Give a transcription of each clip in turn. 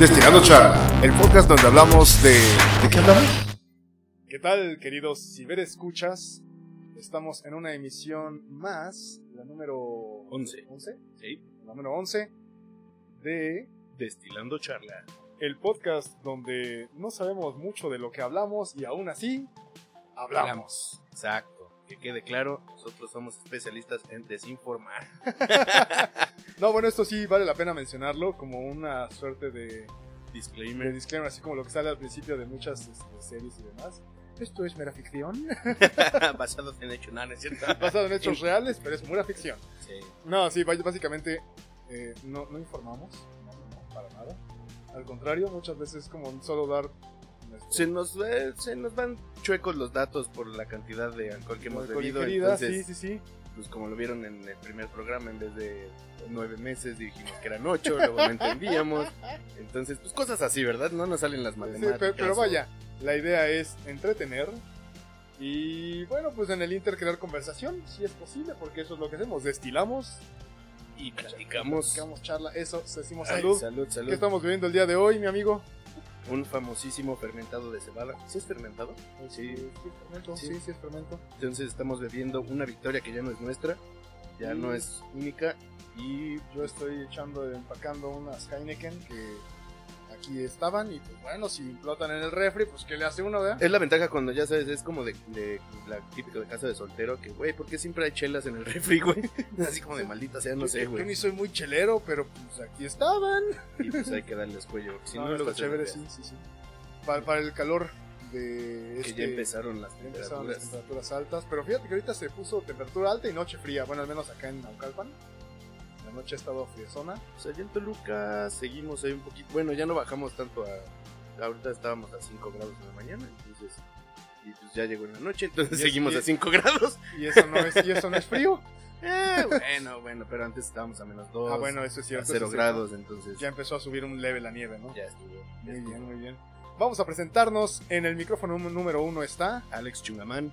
Destilando Charla, el podcast donde hablamos de... ¿De qué hablamos? ¿Qué tal, queridos ciberescuchas? Estamos en una emisión más, la número 11. 11, Sí, la número 11 de Destilando Charla. el podcast donde no sabemos mucho de lo que hablamos y aún así hablamos. Exacto. Que quede claro, nosotros somos especialistas en desinformar. No, bueno, esto sí vale la pena mencionarlo como una suerte de, de Disclaimer. disclaimer, así como lo que sale al principio de muchas este, series y demás. Esto es mera ficción, Basados en hechos, ¿no es cierto? basado en hechos reales, pero es pura ficción. Sí. No, sí, básicamente eh, no, no informamos, no, no, para nada. Al contrario, muchas veces es como solo dar... Se nos, eh, se nos van chuecos los datos por la cantidad de alcohol que hemos alcohol bebido. Entonces, sí, sí, sí. pues como lo vieron en el primer programa, en vez de nueve meses dijimos que eran ocho, luego no entendíamos. Entonces, pues cosas así, ¿verdad? No nos salen las Sí, matemáticas. pero, pero o- vaya, la idea es entretener y bueno, pues en el Inter crear conversación, si es posible, porque eso es lo que hacemos, destilamos, Y platicamos. platicamos charla, eso, decimos Ay, salud. salud, salud. ¿Qué estamos bebiendo el día de hoy, mi amigo? Un famosísimo fermentado de cebada. ¿Sí es fermentado? Sí. sí, es fermento, Sí. sí, sí es fermento. Entonces estamos bebiendo una victoria que ya no es nuestra, ya Mm. no es única y Yo estoy echando, empacando unas Heineken que aquí estaban y pues bueno, si implotan en el refri, pues ¿qué le hace uno, verdad? es la ventaja cuando ya sabes, es como de, de la típica de casa de soltero que, güey, ¿por qué siempre hay chelas en el refri, güey? Así como de maldita sea, no sé, Yo güey. ni soy muy chelero, pero pues aquí estaban. Y pues hay que darles cuello, si no, está chévere, sí, sí, sí. Para, para el calor de Que este- ya empezaron las ya empezaron las temperaturas. temperaturas altas, pero fíjate que ahorita se puso temperatura alta y noche fría, bueno, al menos acá en Naucalpan. La noche ha estado friezona. Pues allá en Toluca seguimos ahí un poquito, bueno, ya no bajamos tanto a... Ahorita estábamos a 5 grados en la mañana, entonces... Y pues ya llegó en la noche, entonces Y seguimos y- a 5 grados. Y eso no es, y eso no es frío. Eh, bueno, bueno, pero antes estábamos a menos 2. Ah, bueno, eso es a cierto. 0 eso es cierto. grados, entonces Ya empezó a subir un leve la nieve, ¿no? ya estuvo. ya Muy estuvo. bien, muy bien. Vamos a presentarnos. En el micrófono nú- número uno está. Alex Chungamán.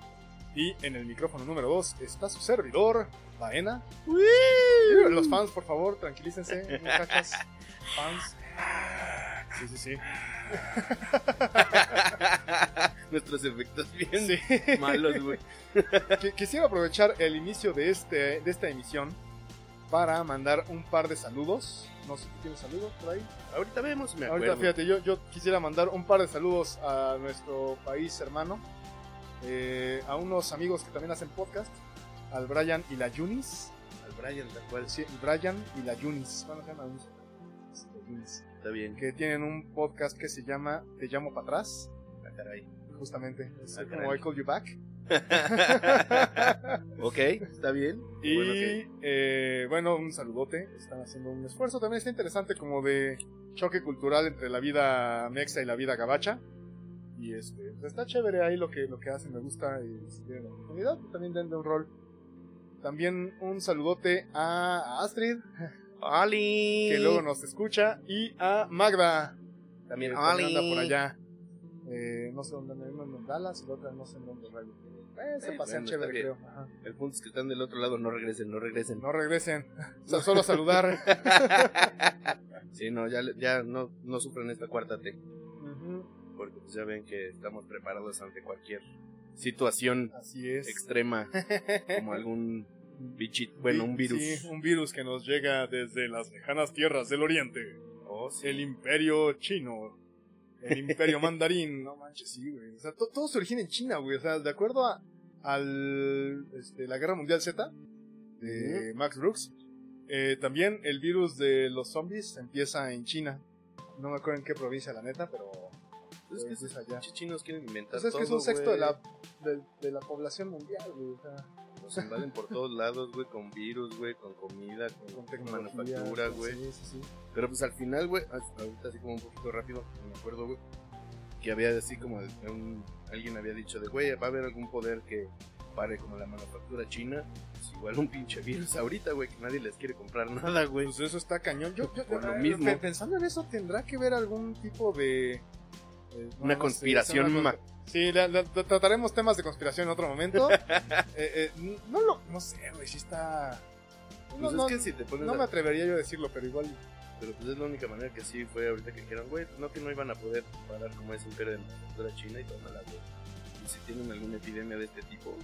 Y en el micrófono número dos está su servidor, Baena. Los fans, por favor, tranquilícense, muchachos. Fans. Sí, sí, sí. Nuestros efectos bien Sí. malos, güey. Qui- Quisiera aprovechar el inicio de, este, de esta emisión para mandar un par de saludos. No sé si tienes saludos por ahí. Ahorita vemos, me Ahorita, acuerdo. fíjate, yo, yo quisiera mandar un par de saludos a nuestro país hermano, eh, a unos amigos que también hacen podcast, al Brian y la Yunis. Al Brian, tal cual. Sí, el Brian y la Yunis. ¿Cómo se llama? La Yunis. Está bien. Que tienen un podcast que se llama Te llamo para atrás, Ah, caray. justamente. Es Ah, como caray. I Call You Back. ok, está bien. Y Bueno, eh, bueno, un saludote. Están haciendo un esfuerzo. También está interesante como de choque cultural entre la vida mexa y la vida gabacha. Y este, pues está chévere ahí lo que, lo que hacen, me gusta. Y si tienen la oportunidad, pues también denle un rol. También un saludote a Astrid, ¡Ali! que luego nos escucha, y a Magda, También anda por allá. Eh, no sé dónde, una en Dallas y la otra no sé en dónde rayo. Eh, se Eh, pasean bueno, chévere, creo. Ajá. El punto es que están del otro lado, no regresen, no regresen. No regresen, O sea, solo saludar. sí, no, ya, ya no, no sufren esta cuarta T. Ujú, Porque pues ya ven que estamos preparados ante cualquier situación Así es. extrema, como algún bichito, bueno, un virus. Sí, un virus que nos llega desde las lejanas tierras del oriente. Oh, sí. El imperio chino. El imperio mandarín. No manches, sí, güey. O sea, to- todo se origina en China, güey. O sea, de acuerdo a al, este, la Guerra Mundial Z de Max Brooks, eh, también el virus de los zombies empieza en China. No me acuerdo en qué provincia, la neta, pero... Pues es que pues, allá. esos chinos quieren inventar Pues es que es un sexto de la, de, de la población mundial, güey. O sea, Nos invaden por todos lados, güey, con virus, güey, con comida, con, con manufactura, güey. Sí, sí, sí. Pero pues al final, güey, ahorita así como un poquito rápido, me acuerdo, güey, que había así como un, alguien había dicho de, güey, va a haber algún poder que pare como la manufactura china, pues igual un pinche virus ahorita, güey, que nadie les quiere comprar nada, güey. Pues eso está cañón. Yo, yo- Por lo mismo. pe- Pensando en eso, ¿tendrá que ver algún tipo de... eh, no, Una no conspiración es consp- Sí, la- la- la- trataremos temas de conspiración en otro momento. Eh, eh, no lo... No sé, güey, sí está... Pues No, es no, que si te pones no me atrevería yo a decirlo, pero igual. Pero pues es la única manera que sí fue ahorita que dijeron, güey, no que no iban a poder parar como ese imperio de manufactura china y tómala, güey. Y si tienen alguna epidemia de este tipo,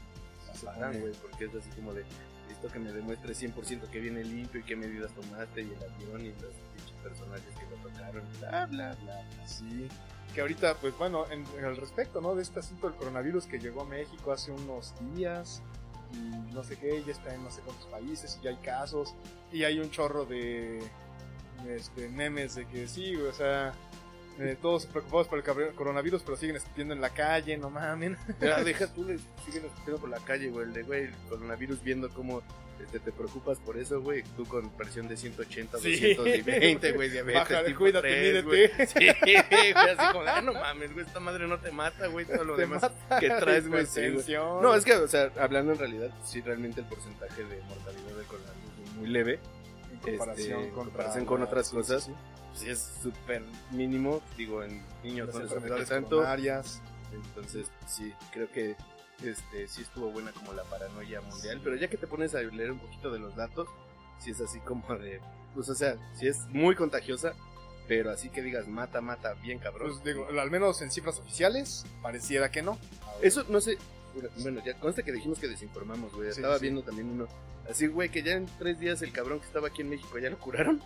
se paran, güey, porque es así como de, listo que me demuestre 100% que viene limpio y qué medidas tomaste y el avión y pinches personajes que lo tocaron, bla, bla, bla. Sí. Que ahorita, pues bueno, en, en al respecto, ¿no? De este asunto del coronavirus que llegó a México hace unos días y no sé qué, ya está en no sé cuántos países y ya hay casos y hay un chorro de este, memes de que sí, o sea, eh, todos preocupados por el coronavirus, pero siguen escupiendo en la calle, no mamen. Ya, deja tú, siguen escuchando por la calle, güey, el de, güey, el coronavirus viendo cómo este, te preocupas por eso, güey, tú con presión de 180, Sí. 220, güey, diabetes, Bájale, tipo cuídate, 3, mídete. Sí, güey, así como, ah, no mames, güey, esta madre no te mata, güey, todo lo demás que traes, güey, sí. No, es que, o sea, hablando en realidad, sí, realmente el porcentaje de mortalidad del coronavirus es muy leve, en comparación, este, contra comparación con otras cosas, sí, sí. sí es súper mínimo, digo, en niños afecta enfermedades tanto, entonces, sí, creo que este sí estuvo buena como la paranoia mundial. Pero ya que te pones a leer un poquito de los datos, sí es así como de. Pues, o sea, sí es muy contagiosa, pero así que digas mata, mata, bien cabrón. Pues digo, al menos en cifras oficiales, pareciera que no. Eso no sé. Bueno, ya consta que dijimos que desinformamos, güey. Sí, Estaba viendo también uno. Así, güey, que ya en tres días el cabrón que estaba aquí en México ya lo curaron.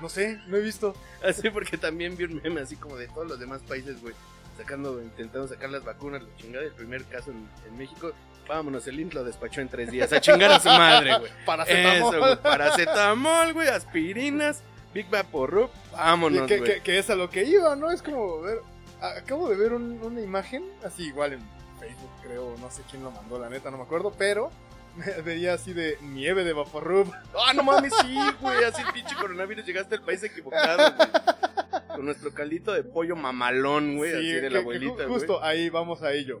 No sé, no he visto. Así porque también vi un meme así como de todos los demás países, güey, sacando, intentando sacar las vacunas, la chingada, el primer caso en, en México, vámonos, el INT lo despachó en tres días, a chingar a su madre, güey. Paracetamol. Eso, güey, paracetamol, güey, aspirinas, Big Vaporub, vámonos, que, güey. que- que es a lo que iba, ¿no? Es como ver. Acabo de ver un- una imagen, así igual en Facebook, creo, no sé quién lo mandó, la neta, no me acuerdo, pero veía así de nieve de Vaporub. Ah, no mames, sí, güey, así el pinche coronavirus, llegaste al país equivocado, güey. Con nuestro caldito de pollo mamalón, güey, Sí, así de que- la abuelita, güey. Justo ahí vamos a ello.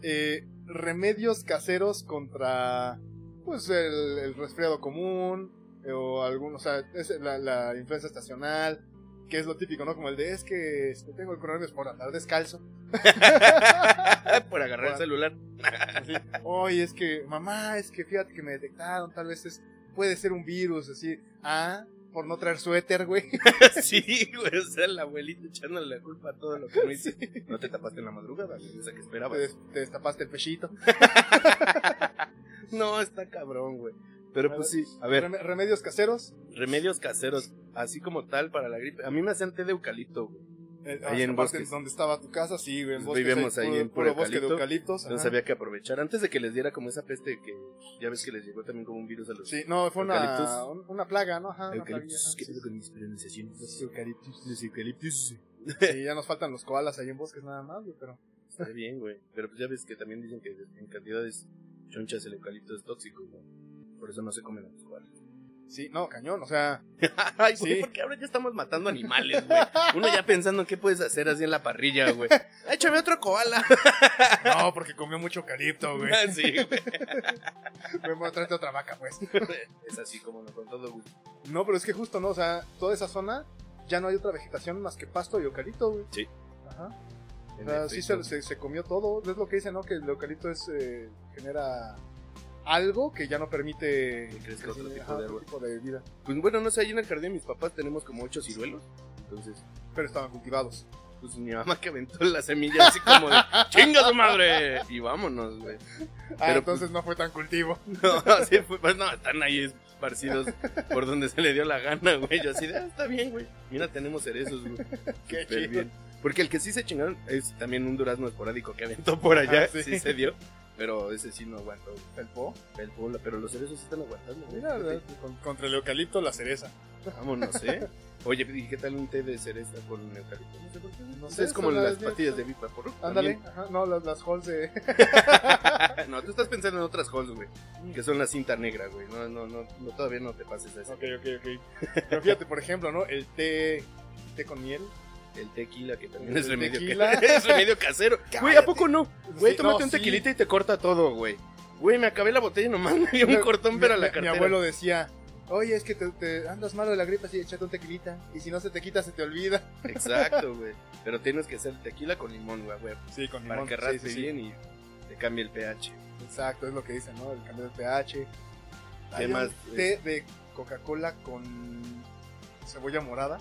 Eh, remedios caseros contra pues el, el resfriado común eh, o algún, o sea, es la, la influenza estacional, que es lo típico, ¿no? Como el de es que este, tengo el coronavirus por andar descalzo. Por agarrar el celular. Así, Oye, es que, mamá, es que fíjate que me detectaron, tal vez es, puede ser un virus, así. Ah, por no traer suéter, güey. Sí, güey, o sea, la abuelita echándole la culpa a todo lo que no hice. No te tapaste en la madrugada, güey, esa que esperabas. Te, des- te destapaste el pechito. No, está cabrón, güey. Pero pues sí, a ver, Rem- remedios caseros. remedios caseros, así como tal para la gripe. A mí me hacían té de eucalipto, güey. Eh, Ahí en bosques. donde estaba tu casa, sí, güey. En bosques, vivimos ahí puro- en puro bosque de eucalipto. eucaliptos. Entonces ajá. había que aprovechar. Antes de que les diera como esa peste que ya ves que les llegó también como un virus a los Sí, no, fue una, una plaga, ¿no? Ajá, plaguilla, ¿Qué pedo con mis pronunciaciones? sí. Eucaliptus. Los eucaliptus. Sí, ya nos faltan los koalas ahí en bosques nada más, güey, pero... Está bien, güey. Pero pues ya ves que también dicen que en cantidades chonchas el eucalipto es tóxico, güey. Por eso no se comen los koalas. Sí, no, cañón, o sea... Ay, Sí. güey, porque ahora ya estamos matando animales, güey. Uno ya pensando en qué puedes hacer así en la parrilla, güey. Échame otro koala. No, porque comió mucho eucalipto, güey. sí, güey. Me tráete otra vaca, pues. Es así como no, con todo gusto. No, pero es que justo, ¿no? O sea, toda esa zona ya no hay otra vegetación más que pasto y eucalipto, güey. Sí. Ajá. O En sea, sí se, se comió todo. Es lo que dicen, ¿no? Que el eucalipto es, eh, genera algo que ya no permite Que crezca otro tipo ajá, de otro árbol. tipo de vida. Pues bueno, no sé, ahí en el jardín de mis papás tenemos como ocho ciruelos. Entonces, Pero estaban cultivados. pues mi mamá que aventó la semilla así como de ¡Chinga su madre! Y vámonos, güey. Ah, Pero, entonces no fue tan cultivo. No, sí, fue- pues no, están ahí esparcidos por donde se le dio la gana, güey. Yo así de, ah, está bien, güey. Mira, tenemos cerezos, güey. Qué chido. bien. Porque el que sí se chingaron es también un durazno esporádico que aventó por allá. Ah, sí. sí. se dio. Pero ese sí no aguantó. El pola, pero los cerezos sí están aguantando. güey. Mira, con- contra el eucalipto, la cereza. Vámonos, ¿eh? Oye, ¿y qué tal un té de cereza con eucalipto? No sé por qué. No es sé, como son las las- pastillas de Vipa por Ándale, ajá, no, las, las halls de. No, tú estás pensando en otras halls, güey. Que son la cinta negra, güey. No, no, no, no, todavía no te pases a eso. ok, ok, ok. Pero fíjate, por ejemplo, ¿no? El té, té con miel. El tequila, que también El es remedio, tequila. es remedio casero. Güey. ¿a poco no? Güey, Sí, tómate no, un sí. tequilita y te corta todo, güey. Güey, me acabé la botella y nomás me dio un Mi- cortón, pero a la cartera. Mi abuelo decía, oye, es que te, te andas malo de la gripe, así échate un tequilita. Y si no se te quita, se te olvida. Exacto, güey. Pero tienes que hacer tequila con limón, güey, güey. Sí, con Para limón. que sí, raspe sí, sí. bien y te cambie el pH. Exacto, es lo que dicen, ¿no? El cambio de pH. Hay ¿Qué un té de Coca-Cola con cebolla morada.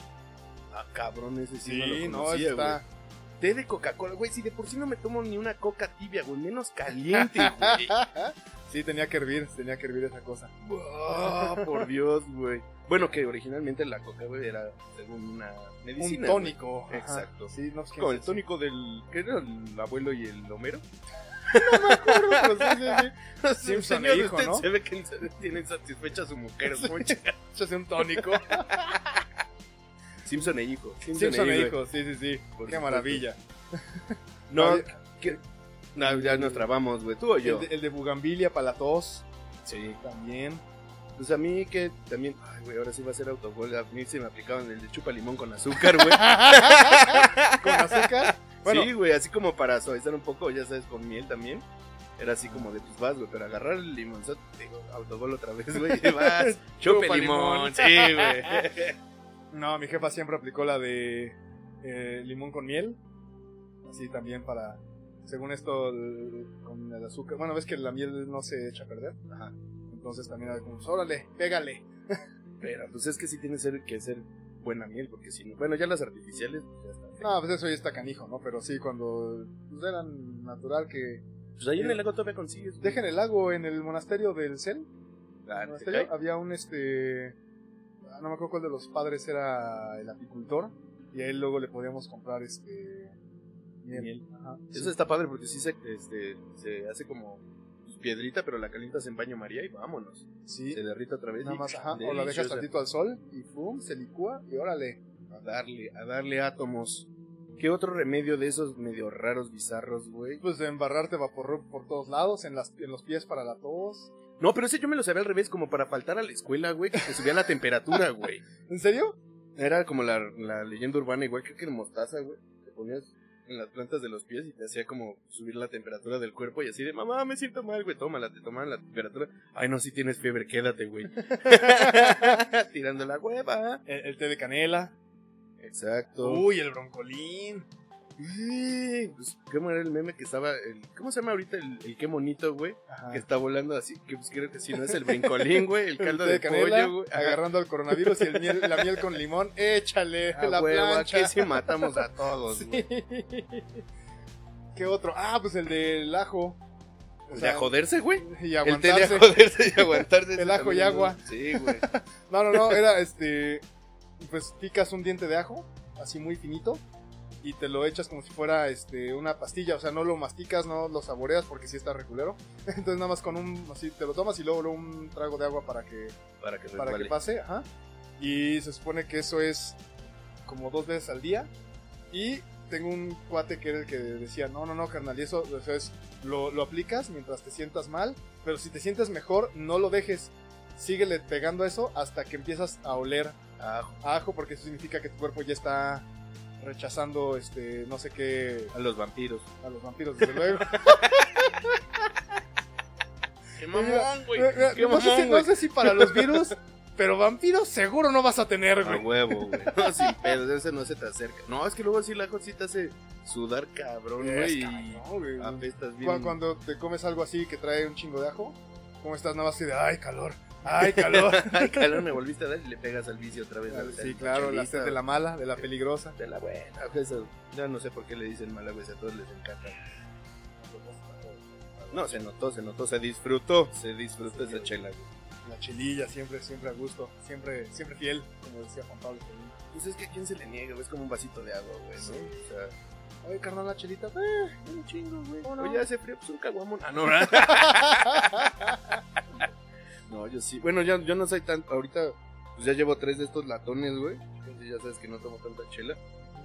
Ah, cabrón, ese sí, Sí, no lo no, conocía, está. güey. Té de Coca-Cola, güey, si de por sí no me tomo ni una coca tibia, güey, menos caliente, güey. sí, tenía que hervir, tenía que hervir esa cosa. Ah, por Dios, güey. Bueno, que originalmente la coca, güey, era según una medicina. un tónico. güey. ajá. Exacto. Sí, no, pues, ¿quién Como el tónico del. ¿Qué era el abuelo y el Homero? Pero sí, sí, sí. Simpson Señor, e hijo, usted ¿no? Se ve que tiene satisfecha a su mujer. Échase un tónico. Simpson e hijo. Simpson e güey. hijo, sí, sí, sí. Por Qué supuesto. maravilla. No. No, ya nos trabamos, güey. ¿Tú o yo? El de, el de Bugambilia para la tos, Sí. también. Pues a mí que también. Ay, güey, ahora sí va a ser autogol. A mí se me aplicaban el de chupa limón con azúcar, güey. Con azúcar. Bueno, sí, güey, así como para suavizar un poco, ya sabes, con miel también. Era así como de pues vas, güey, pero agarrar el limonzote, digo, autogol otra vez, güey, y vas, chupe Chupa limón, limón. sí, güey. no, mi jefa siempre aplicó la de eh, limón con miel. Así también para, según esto, el- con el azúcar. Bueno, ves que la miel no se echa a perder. Ajá. Entonces también era como, órale, pégale. Pero pues es que sí tiene que ser buena miel, porque si no, bueno, ya las artificiales, pues ya está. No, pues eso ya está canijo, ¿no? Pero sí, cuando pues, era natural que... Pues ahí en el lago todavía consigues. Dejen el lago en el monasterio del Zen. Ah, el ¿te monasterio, había un este no me acuerdo cuál de los padres era el apicultor y a él luego le podíamos comprar este miel. Miel. Ajá, Eso sí. está padre porque sí se, este, se hace como piedrita, pero la calientas en baño María y vámonos. Sí, Se derrita otra vez. nada más, ajá, o la dejas tantito al sol y pum, se licúa y órale. A darle, a darle átomos. ¿Qué otro remedio de esos medio raros, bizarros, güey? Pues de embarrarte vapor por todos lados, en, las, en los pies para la tos. No, pero ese yo me lo sabía al revés, como para faltar a la escuela, güey, que te subía la temperatura, güey. ¿En serio? Era como la, la leyenda urbana, igual creo que en mostaza, güey. Te ponías en las plantas de los pies y te hacía como subir la temperatura del cuerpo y así de, mamá, me siento mal, güey, tómala, te tomaban la temperatura. Ay, no, si tienes fiebre, quédate, güey. Tirando la hueva. El, el té de canela. Exacto. Uy, el broncolín. Pues, ¿Cómo era el meme que estaba? El, ¿Cómo se llama ahorita el, el qué monito, güey? Que está volando así, que pues creo que si no es el brincolín, güey, el caldo té de, canela, pollo, güey. Agarrando el coronavirus y el miel, la miel con limón. Échale A la huevo, plancha. aquí sí matamos a todos, Sí. güey. ¿Qué otro? Ah, pues el del ajo. O ¿De a joderse, güey? Y El té de aguantarse. a joderse y aguantarse. El ajo y agua. ¿no? Sí, güey. No, no, no, era este. Pues picas un diente de ajo, así muy finito, y te lo echas como si fuera este una pastilla. O sea, no lo masticas, no lo saboreas porque sí está reculero. Entonces, nada más con un. Así te lo tomas y luego, luego un trago de agua para que, Para que para que pase. Ajá. Y se supone que eso es como dos veces al día. Y tengo un cuate que era el que decía: No, no, no, carnal, y eso, eso es. Lo, lo aplicas mientras te sientas mal, pero si te sientes mejor, no lo dejes. Síguele pegando eso hasta que empiezas a oler a ajo porque eso significa que tu cuerpo ya está rechazando este no sé qué A los vampiros. a los vampiros desde luego ¡Qué mamón, güey! Eh, eh, ¡Qué no, sé si, mamón, no güey! sé si para los virus pero vampiros seguro no vas a tener A güey huevo, güey. No, sin pedos, ese no se te acerca. No, es que luego sí el ajo sí te hace sudar cabrón, güey. Apestas bien. Cu- cuando te comes algo así que trae un chingo de ajo cómo estás nada más así de ay calor ay calor Ay, calor, me volviste a dar y le pegas al vicio otra vez. al- sí claro la sed de la mala de la peligrosa De la buena, eso. Ya no sé por qué le dicen mala, güey, a todos les encanta. No, se notó, se notó, se disfrutó, se disfrutó esa chela, güey. la chelilla siempre siempre a gusto siempre siempre fiel como decía Juan Pablo. Pues es que a quién se le niega, güey, es como un vasito de agua, güey, ¿no? Sí. O sea, Oye, carnal, la chelita. eh, un chingo, güey. Oye, hace frío, pues un caguamón. Ah, no, ¿verdad? no, yo sí. Bueno, ya, yo no soy tan. Ahorita, pues ya llevo tres de estos latones, güey. Entonces ya sabes que no tomo tanta chela.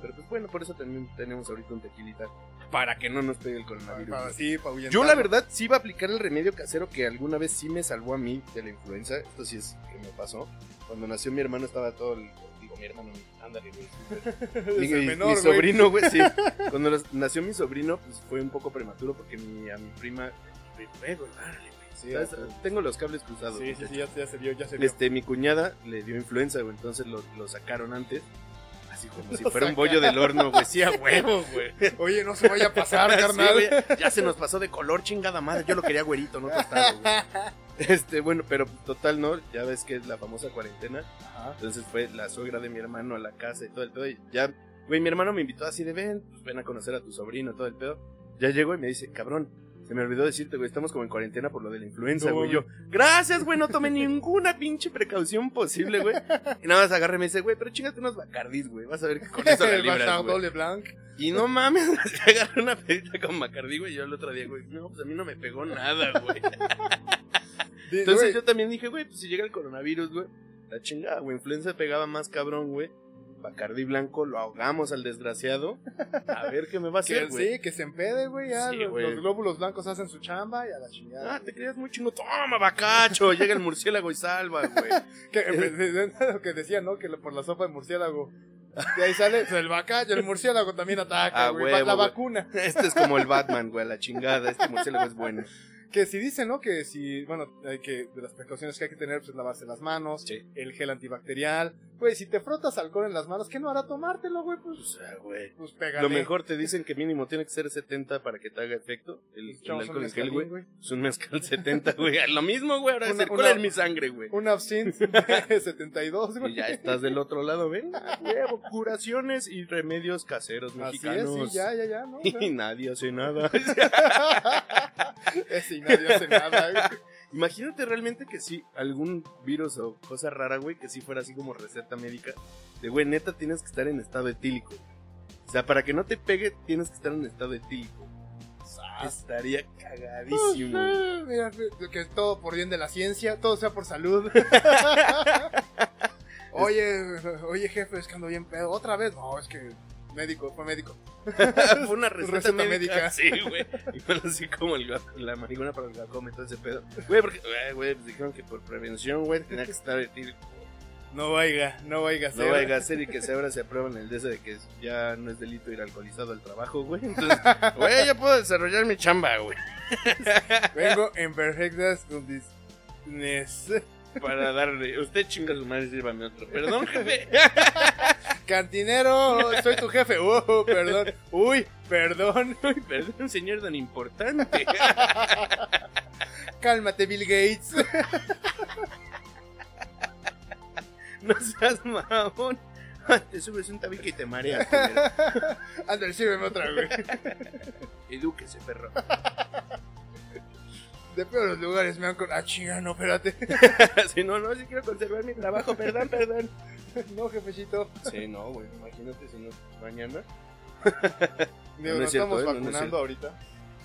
Pero pues bueno, por eso también tenemos ahorita un tequilita. Para que no nos pegue el coronavirus. Para, sí, para. Yo la verdad sí iba a aplicar el remedio casero que alguna vez sí me salvó a mí de la influenza. Esto sí es que me pasó. Cuando nació mi hermano estaba todo el... Digo, mi hermano, ándale, güey. Mi, mi- menor, mi güey. sobrino, güey, sí. Cuando nació mi sobrino, pues fue un poco prematuro porque mi, a mi prima... Güey, güey. Sí, ¿Sabes? sí. Tengo los cables cruzados. Sí, sí, sí, ya, ya se vio, ya se vio. Este, mi cuñada le dio influenza, güey, entonces lo, lo sacaron antes. Así como si fuera un bollo del horno, güey. Sí, a huevo, güey. Oye, no se vaya a pasar, Sí, carnal. güey, ya se nos pasó de color, chingada madre. Yo lo quería güerito, no tostado, güey. Este, bueno, pero total, ¿no? Ya ves que es la famosa cuarentena. Ajá. Entonces fue la suegra de mi hermano a la casa y todo el pedo. Y ya, güey, mi hermano me invitó así de ven, pues ven a conocer a tu sobrino, todo el pedo. Ya llegó y me dice, cabrón, se me olvidó decirte, güey, estamos como en cuarentena por lo de la influenza, No, güey. Yo, gracias, güey, no tomé ninguna pinche precaución posible, güey. Y nada más agarré y me dice, güey, pero chingate unos bacardís, güey. Vas a ver que con eso la libras, doble blanc. Y no mames, agarré una pedita con Bacardí, güey. Y yo el otro día, güey, no, pues a mí no me pegó nada, güey. Entonces yo también dije, güey, pues si llega el coronavirus, güey, la chingada, güey, influenza pegaba más cabrón, güey. Bacardí blanco, lo ahogamos al desgraciado. A ver qué me va a hacer, güey. sí, que se empede, güey. Ya Sí, los, glóbulos blancos hacen su chamba y a la chingada. Ah, te creías muy chingo. Toma, bacacho. Llega el murciélago y salva, güey. Que, lo que decía, ¿no? Que por la sopa de murciélago. De ahí sale pues, el bacacho, el murciélago también ataca, Ah, güey. la vacuna. Este es como el Batman, güey, la chingada. Este murciélago es bueno. Que si dicen, ¿no? Que si, bueno, hay que, de las precauciones que hay que tener, pues lavarse las manos, Sí. el gel antibacterial. Güey, si te frotas alcohol en las manos, ¿qué no hará tomártelo, güey? O Pues, sea, güey. pues pégale. Lo mejor te dicen que mínimo tiene que ser 70 para que te haga efecto. El, Pues, el alcohol en gel, güey. Es un mezcal 70, güey. Lo mismo, güey. Ahora circula una- en mi sangre, güey. Un absinthe de 72, güey. Y ya estás del otro lado, ven. Huevo, curaciones y remedios caseros Así es, mexicanos. sí, ya, ya, ya, ¿no? Y nadie hace nada. Ese y nadie hace nada, güey. Imagínate realmente que sí, algún virus o cosa rara, güey, que sí fuera así como receta médica. De, güey, neta tienes que estar en estado etílico. O sea, para que no te pegue, tienes que estar en estado etílico. Estaría cagadísimo. Ah, Mira, que todo por bien de la ciencia, todo sea por salud. oye, oye, jefe, es que ando bien pedo. ¿Otra vez? No, es que médico, fue médico. Fue una receta, Receta médica. médica. Sí, güey. Y fue así como el, la marihuana para el glaucoma y todo ese pedo. Güey, porque, güey, pues dijeron que por prevención, güey, tenía que estar etílico. No vaya, no vaya a ser. No vaya a ser y que se ahora se aprueban el de ese de que ya no es delito ir alcoholizado al trabajo, güey. Entonces, güey, ya puedo desarrollar mi chamba, güey. Vengo en perfectas condiciones. Para darle. Usted chinga su madre, sírvame otro. Perdón, jefe. Cantinero, soy tu jefe. Uh, perdón. Uy, perdón. Uy, perdón, señor tan importante. Cálmate, Bill Gates. No seas mamón. Te subes un tabique y te mareas. Ándale, sírveme otra, güey. Edúquese, perro. De peores lugares me han con. Ah, chinga, no, espérate. Si no, no, si quiero conservar mi trabajo, perdón, perdón. No, jefecito. Sí, no, güey, imagínate si no, mañana. Digo, No nos es cierto, estamos ¿eh? No, no es vacunando ahorita.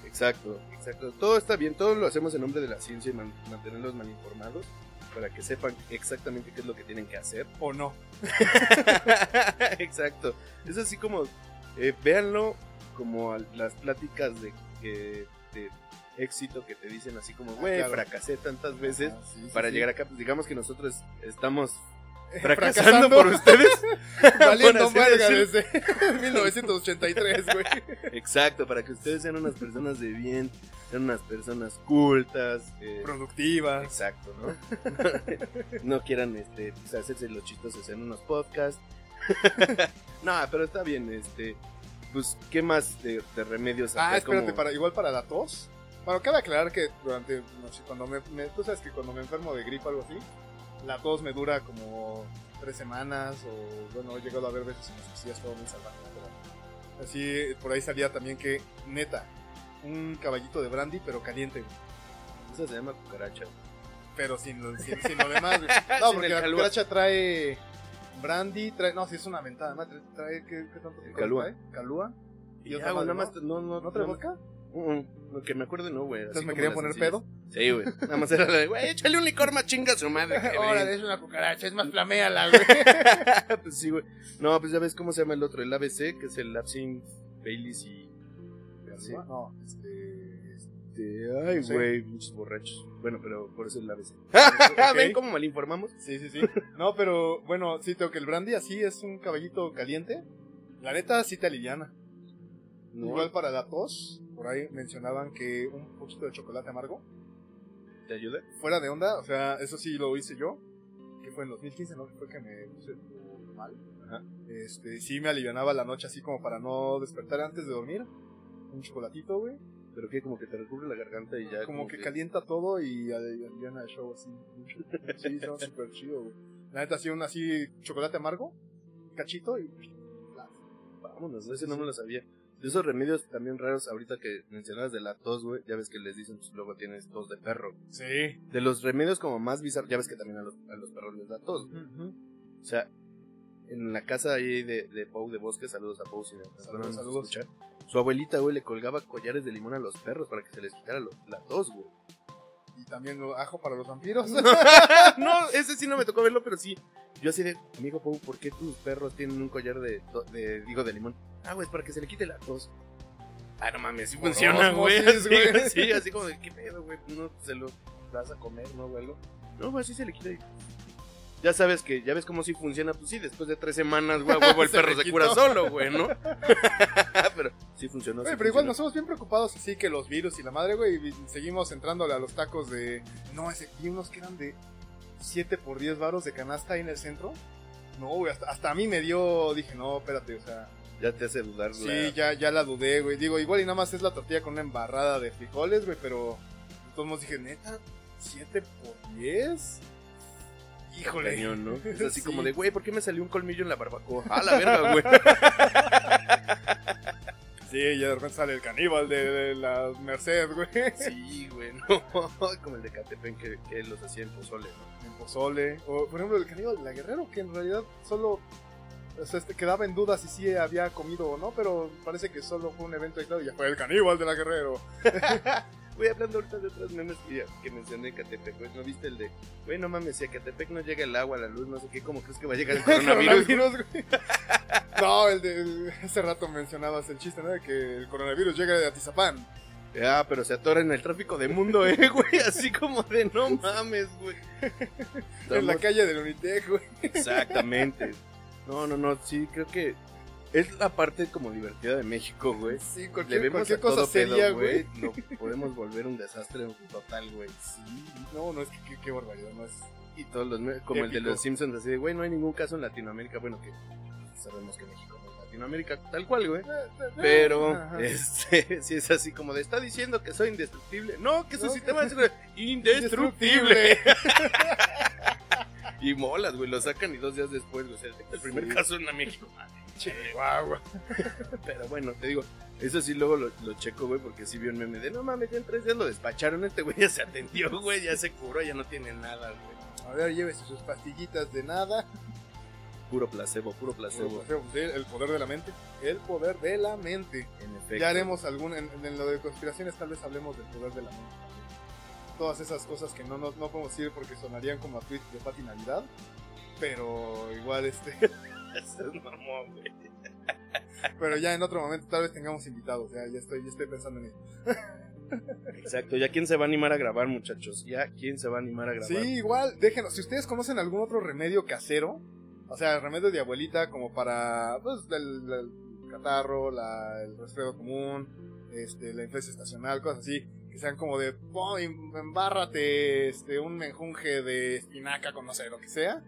Exacto, exacto. Todo está bien, todo lo hacemos en nombre de la ciencia y man- mantenerlos mal informados para que sepan exactamente qué es lo que tienen que hacer. ¿O no? exacto. Es así como, eh, véanlo como a las pláticas de, de éxito que te dicen así como, güey, claro. fracasé tantas veces Ah, sí, sí, para sí. llegar acá. Pues digamos que nosotros estamos fracasando por ustedes. Valiendo verga desde 1983, güey. Exacto, para que ustedes sean unas personas de bien, sean unas personas cultas. eh, Productivas. Exacto, ¿no? no quieran este, pues, hacerse los chistosos en unos podcasts. no, pero está bien, este. Pues, ¿qué más de, de remedios Ah, espérate, como- para, igual para la tos. Bueno, cabe aclarar que durante, no sé, cuando me, me- tú sabes que cuando me enfermo de gripe o algo así, la tos me dura como tres semanas o, bueno, he llegado a ver veces en las que sí es todo muy salvaje. pero así, por ahí salía también que, neta, un caballito de brandy, pero caliente. Eso se llama cucaracha. Pero sin, lo- sin, sin lo demás. No, porque la cucaracha trae brandy, trae, no, si es una ventada, además trae, trae ¿qué, qué tanto calúa. Calúa. Y Y ya, nada más. No, no, ¿No trae vodka? Uh, uh, lo que me acuerdo, no, güey. Entonces me las poner sencillas. pedo. Sí, güey. Nada más era la de, güey, échale un licor más chinga a su madre. Órale, ven". es una cucaracha, es más flameala, güey. pues sí, güey. No, pues ya ves cómo se llama el otro, el ABC, que es el Absinthe, Baileys y. Sí. No, este. Este, ay, güey, muchos borrachos. Bueno, pero por eso el ABC. Ok. ¿Ven cómo mal informamos? Sí, sí, sí. No, pero bueno, sí, tengo que el brandy así es un caballito caliente. La neta sí te aliviana. No, Igual para la tos, por ahí mencionaban que un poquito de chocolate amargo. ¿Te ayuda? Fuera de onda, o sea, eso sí lo hice yo. Que fue en 2015, ¿no? Fue que me puse normal. Ajá. Este, sí me alivianaba la noche así como para no despertar antes de dormir. Un chocolatito, güey. Pero que como que te recubre la garganta y ya. Como que calienta todo y ali- aliviana el show así. Sí, son súper chido, güey. La neta, así un así chocolate amargo, cachito y... Vámonos, ese no me lo sabía. De esos remedios también raros, ahorita que mencionabas de la tos, güey, ya ves que les dicen, pues, luego tienes tos de perro. Sí. De los remedios como más bizarros, ya ves que también a los, a los perros les da tos. O sea, en la casa ahí de, de Pau de Bosque, saludos a Pau si me Saludos, saludos. escuchar. Su abuelita, güey, le colgaba collares de limón a los perros para que se les quitara lo- la tos, güey. Y también lo- ajo para los vampiros. no, ese sí no me tocó verlo, pero sí. Yo así de, amigo Pau, ¿por qué tus perros tienen un collar de, de digo, de limón? Ah, güey, es para que se le quite la tos. Ah, no mames, sí funciona, güey. Sí, así como de, ¿qué pedo, güey? No se lo vas a comer, ¿no, güey? No, güey, así se le quita. y- Ya sabes que, ya ves cómo sí funciona, pues sí, después de tres semanas, güey, huevo el Se perro se cura solo, güey, ¿no? pero sí funcionó. Güey, sí pero igual nos somos bien preocupados así que los virus y la madre, güey, y seguimos entrándole a los tacos de... No, ese, vi unos que eran de 7 por 10 varos de canasta ahí en el centro. No, güey, hasta, hasta a mí me dio, dije, no, espérate, o sea... Ya te hace dudar, Sí, la- ya, ya la dudé, güey. Digo, igual y nada más es la tortilla con una embarrada de frijoles, güey, pero... Modos dije, neta, 7 por 10? Híjole. Cañón, ¿no? Es así Sí. como de, güey, ¿por qué me salió un colmillo en la barbacoa? Ah, la verga, güey. Sí, ya de repente sale el caníbal de, de la Merced, güey. Sí, güey, no. Como el de Catepec que, que los hacía en pozole, ¿no? en pozole. O, por ejemplo, el caníbal de la Guerrero, que en realidad solo o sea, este, quedaba en duda si sí había comido o no, pero parece que solo fue un evento aislado y ya fue el caníbal de la Guerrero. Güey, hablando ahorita de otras memes que, que mencioné en Catepec, güey, ¿no viste el de, güey, no mames, si a Catepec no llega el agua, la luz, no sé qué, ¿cómo crees que va a llegar el coronavirus? Coronavirus, güey. no, el de hace rato mencionabas el chiste, ¿no? De que el coronavirus llega de Atizapán. Ah, pero se atora en el tráfico de mundo, eh, güey, así como de, no mames, güey. En la calle del Unitec, güey. Exactamente. No, no, no, sí, creo que es la parte como divertida de México, güey. Sí, Le cualquier, vemos cualquier cosa seria, güey. Lo podemos volver un desastre total, güey. Sí, no, no, es que qué, qué barbaridad, no es. Y todos los como el de los Simpsons así de, güey, no hay ningún caso en Latinoamérica, bueno que sabemos que México no es Latinoamérica tal cual, güey. Pero Ajá. este sí es así como de está diciendo que soy indestructible. No, que su No, sistema es indestructible. y molas, güey, lo sacan y dos días después, o sea, el primer Sí. caso en México. Chihuahua. Pero bueno, te digo, eso sí luego lo, lo checo, güey, porque sí vi un meme de, no mames, ya en tres días lo despacharon, este güey ya se atendió, güey, ya se curó, ya no tiene nada, güey. A ver, llévese sus pastillitas de nada. Puro placebo, puro placebo. Sí, El poder de la mente. El poder de la mente. En efecto. Ya haremos algún. En, en lo de conspiraciones, tal vez hablemos del poder de la mente. Todas esas cosas que no, no, no podemos decir porque sonarían como a tweet de Pati Navidad. Pero igual, este. Es mamón, güey. pero ya en otro momento, tal vez tengamos invitados. Ya, ya, estoy, ya estoy pensando en eso. Exacto, ya quién se va a animar a grabar, muchachos. Ya quién se va a animar a grabar. Sí, igual, déjenos. Si ustedes conocen algún otro remedio casero, o sea, remedio de abuelita como para, pues, el, el catarro, la, el resfriado común, este, la influencia estacional, cosas así, que sean como de, "Pon, em- embárrate, este, un menjunje de espinaca con no sé, lo que sea.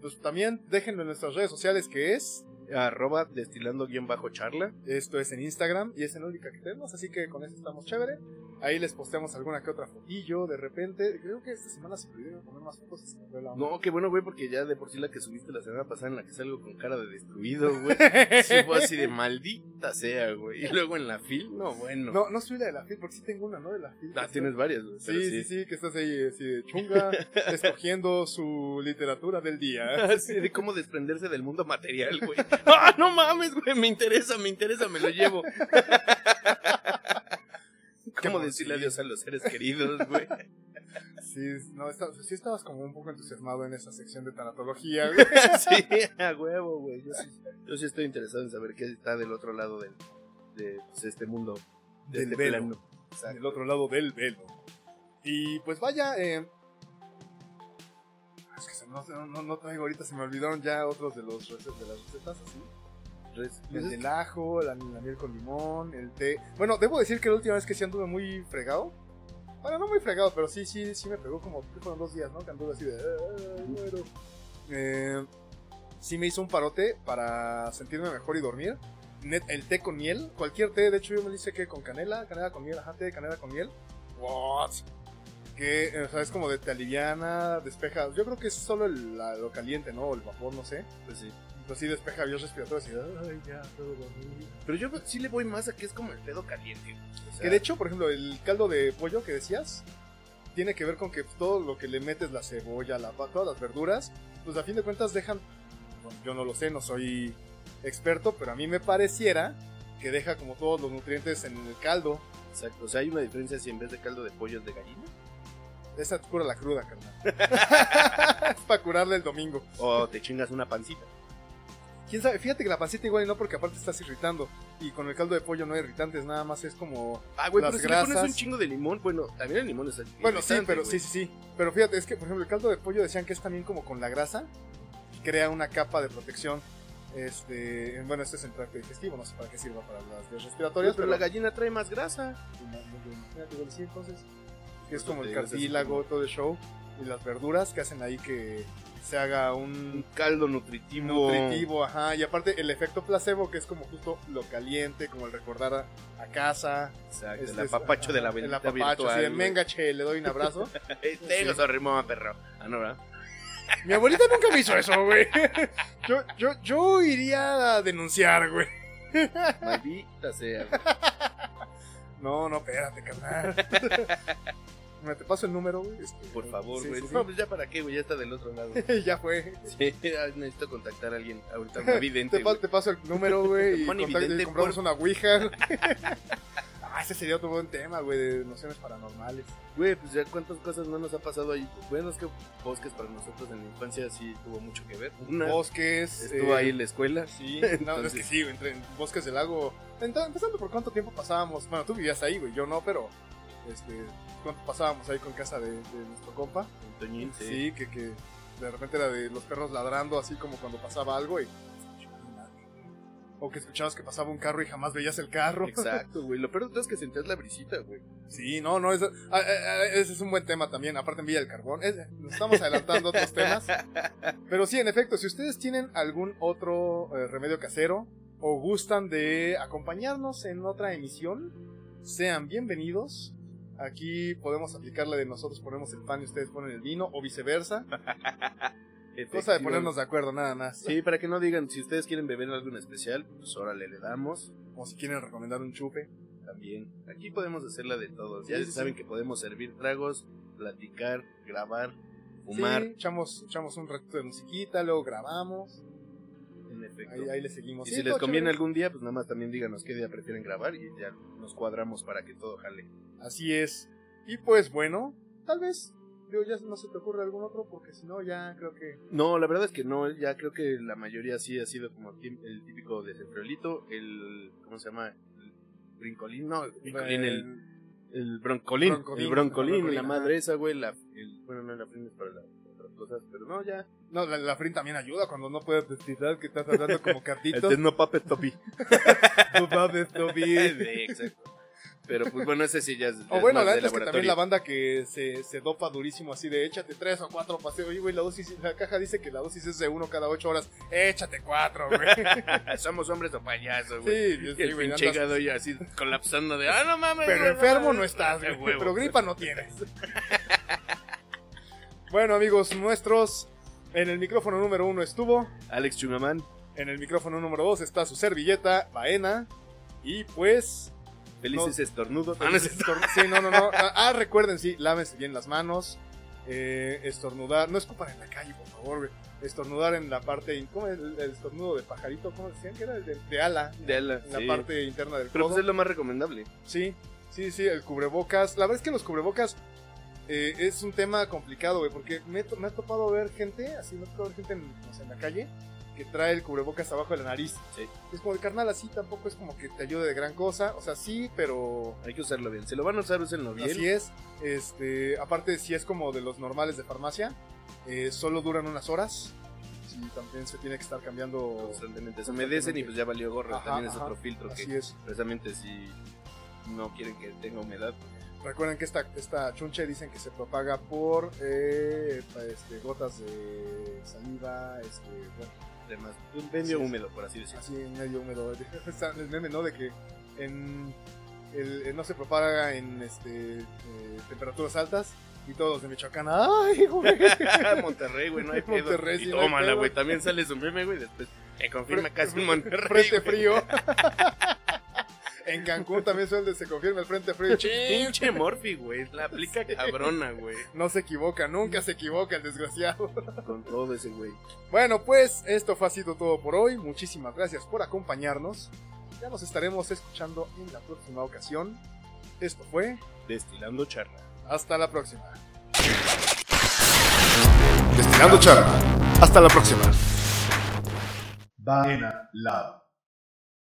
Pues también déjenlo en nuestras redes sociales, que es, Arroba destilando guion bajo charla. esto es en Instagram y es en la única que tenemos, así que con eso estamos chévere. Ahí les posteamos alguna que otra fotillo de repente. Creo que esta semana se pudieron poner más fotos. se la. No, qué bueno, güey, porque ya de por sí la que subiste la semana pasada en la que salgo con cara de destruido, güey. Sí fue así de maldita sea, güey. Y luego en la fil, no, bueno. No, no soy la de la FIL, porque sí tengo una, ¿no? De la FIL. Ah, tienes varias, güey. Sí, sí, sí, que estás ahí así de chunga, escogiendo su literatura del día. Así de cómo desprenderse del mundo material, güey. ¡Ah, no mames, güey! Me interesa, me interesa, me lo llevo. ¿Cómo decirle adiós a los seres queridos, güey? Sí, no, está- sí estabas como un poco entusiasmado en esa sección de tanatología, güey. Sí, a huevo, güey. Yo sí, yo sí estoy interesado en saber qué está del otro lado del, de pues, este mundo. De Del este velo. del otro lado del velo. Y pues vaya, eh, es que se- no, no, no traigo ahorita, se me olvidaron ya otros de, los de las recetas así. El pues, del ajo, la, la miel con limón, el té. Bueno, debo decir que la última vez que sí anduve muy fregado. Bueno, no muy fregado, pero sí, sí, sí me pegó como fueron dos días, ¿no? Que anduve así de. "Ah, muero". Eh, sí me hizo un parote para sentirme mejor y dormir. Net- el té con miel, cualquier té, de hecho yo me lo hice que con canela, canela con miel, ajá, té de canela con miel. What? Que, o sea, es como de te aliviana, despeja. Yo creo que es solo el- la- lo caliente, ¿no? O el vapor, no sé. Pues sí. Pues sí, despeja vías respiratorias y ay, ya, dormir. Pero yo sí le voy más a que es como el pedo caliente. O sea, Que de hecho, por ejemplo, el caldo de pollo que decías, tiene que ver con que todo lo que le metes, la cebolla, la, todas las verduras, pues a fin de cuentas dejan, bueno, yo no lo sé, no soy experto, pero a mí me pareciera que deja como todos los nutrientes en el caldo. Exacto. O sea, hay una diferencia si en vez de caldo de pollo es de gallina. Esa cura la cruda, carnal. es para curarle el domingo. O te chingas una pancita. ¿Quién sabe? Fíjate que la pancita igual y no, porque aparte estás irritando. Y con el caldo de pollo no hay irritantes, nada más es como Ah, güey, pero si le pones un chingo de limón, bueno, también el limón es Bueno, sí, pero güey. sí, sí, sí. Pero fíjate, es que, por ejemplo, el caldo de pollo decían que es también como con la grasa. Crea una capa de protección. Este, bueno, este es el tracto digestivo, no sé para qué sirva para las vías respiratorias, Pero la gallina trae más grasa. imagínate, igual sí, entonces, que es como el cartílago, todo el show, y las verduras que hacen ahí que se haga Un caldo nutritivo. nutritivo, ajá, y aparte el efecto placebo, que es como justo lo caliente, como el recordar a, a casa. Exacto, Este el apapacho de la ajá, el apapacho, virtual. así de, venga, che, le doy un abrazo. Tengo Sí. su ritmo, perro. Ah, no, ¿verdad? Mi abuelita nunca me hizo eso, güey. Yo, yo, yo iría a denunciar, güey. Maldita sea. güey. No, no, espérate, carnal. Me te paso el número, güey. Este, Por favor, güey. sí, sí. No, pues ya para qué, güey. Ya está del otro lado. ya fue. Sí, ya necesito contactar a alguien. Ahorita un vidente. Te, pa- te paso el número, güey. Y, y evidente, compramos por- una ouija. ah, ese sería otro buen tema, güey, de nociones paranormales. Güey, pues ya cuántas cosas no nos ha pasado ahí. Bueno, es que bosques para nosotros en la infancia sí tuvo mucho que ver. Una, Bosques. estuvo eh, ahí en la escuela. Sí, no, es Entonces- que sí, entre en bosques del lago. Ent- Empezando por cuánto tiempo pasábamos. Bueno, tú vivías ahí, güey, yo no, pero. Este, ¿Cuánto pasábamos ahí con casa de, de nuestro compa? Toñín, sí. Sí, que, que de repente era de los perros ladrando así como cuando pasaba algo y... O que escuchabas que pasaba un carro y jamás veías el carro. Exacto, güey. Lo peor de todo es que sentías la brisita, güey. Sí, no, no, eso- ese es un buen tema también, aparte en Villa del Carbón. Es- nos estamos adelantando otros temas. Pero sí, en efecto, si ustedes tienen algún otro eh, remedio casero o gustan de acompañarnos en otra emisión, sean bienvenidos. Aquí podemos aplicarle de nosotros ponemos el pan y ustedes ponen el vino o viceversa. Cosa de ponernos de acuerdo, nada más. Sí, para que no digan, si ustedes quieren beber algo en especial, pues órale, le damos. O si quieren recomendar un chupe. También. Aquí podemos hacerla de todos. Sí, Ya sí, saben sí. que podemos servir tragos, platicar, grabar, fumar. Echamos, echamos un ratito de musiquita, luego grabamos. En efecto. Ahí, ahí le seguimos. Y si les conviene chévere. algún día, pues nada más también díganos qué día prefieren grabar y ya nos cuadramos para que todo jale. Así es. Y pues bueno, tal vez, digo, ya no se te ocurre algún otro, porque si no, ya creo que. No, la verdad es que no, ya creo que la mayoría sí ha sido como el típico desenfriolito, el, ¿cómo se llama? El brincolín, no, el brincolín, el, el- el broncolín, Broncolín, el broncolín, broncolín, la madre esa, güey, la, el, bueno, no, la frente es para las otras cosas, pero no, ya. No, la, la frin también ayuda cuando no puedes destilar, que estás hablando como cartitos. no puppet topi. No Toby. Sí, exacto. Pero pues bueno, ese sí ya es. O bueno, la es que también la banda que se, se dopa durísimo así de échate tres o cuatro paseos. Oye, güey, la dosis, la caja dice que la dosis es de uno cada ocho horas. Échate cuatro, güey. Somos hombres o payasos, güey. Sí, Y el güey, pinche andas- ya así colapsando de, ah, no mames. Pero enfermo mames". no estás, güey. huevo. Pero gripa no tienes. Bueno, amigos nuestros, en el micrófono número uno estuvo. Alex Chungamán, En el micrófono número dos está su servilleta, Baena. Y pues. Felices No. estornudos. Ah, no es cierto. estor- Sí, no, no, no. Ah, ah, recuerden, sí, lávense bien las manos. eh, estornudar. No escupan en la calle, por favor, güey. Estornudar en la parte. ¿Cómo es el, el estornudo de pajarito? ¿Cómo decían que era? El de, de ala. De ala, En la parte interna del Pero codo. pues es lo más recomendable. Sí, sí, sí, el cubrebocas. La verdad es que los cubrebocas eh, es un tema complicado, güey, porque me, me ha topado ver gente, así me ha topado ver gente en la calle, que trae el cubrebocas abajo de la nariz. Sí. Es como de carnal, así tampoco es como que te ayude de gran cosa. O sea, sí, pero Hay que usarlo bien. Si lo van a usar, úsenlo bien. así es. Este, aparte, si es como de los normales de farmacia, eh, solo duran unas horas. Sí, también se tiene que estar cambiando. Constantemente. Se humedecen y pues ya valió gorro. Ajá, También es ajá. otro filtro Así que es. precisamente si no quieren que tenga humedad. Recuerden que esta, esta chunche dicen que se propaga por eh, este, gotas de saliva, este, bueno, temas. Un medio húmedo, por así decirlo. Así en medio húmedo. El meme, ¿no? De que en el, el no se propaga en este eh, temperaturas altas y todos los de Michoacán. ¡Ay, güey! Monterrey, güey, no hay pedo. Monterrey, sí, y tómala, güey. También sale su meme, güey. Después se confirma casi en Monterrey. Frente frío. En Cancún también suele se confirma el frente frío. Pinche Morphy, güey. La aplica cabrona, güey. No se equivoca, nunca se equivoca el desgraciado. Con todo ese güey. Bueno, pues esto fue sido todo por hoy. Muchísimas gracias por acompañarnos. Ya nos estaremos escuchando en la próxima ocasión. Esto fue. Destilando charla. Hasta la próxima. Destilando charla. Hasta la próxima. Banana Lab.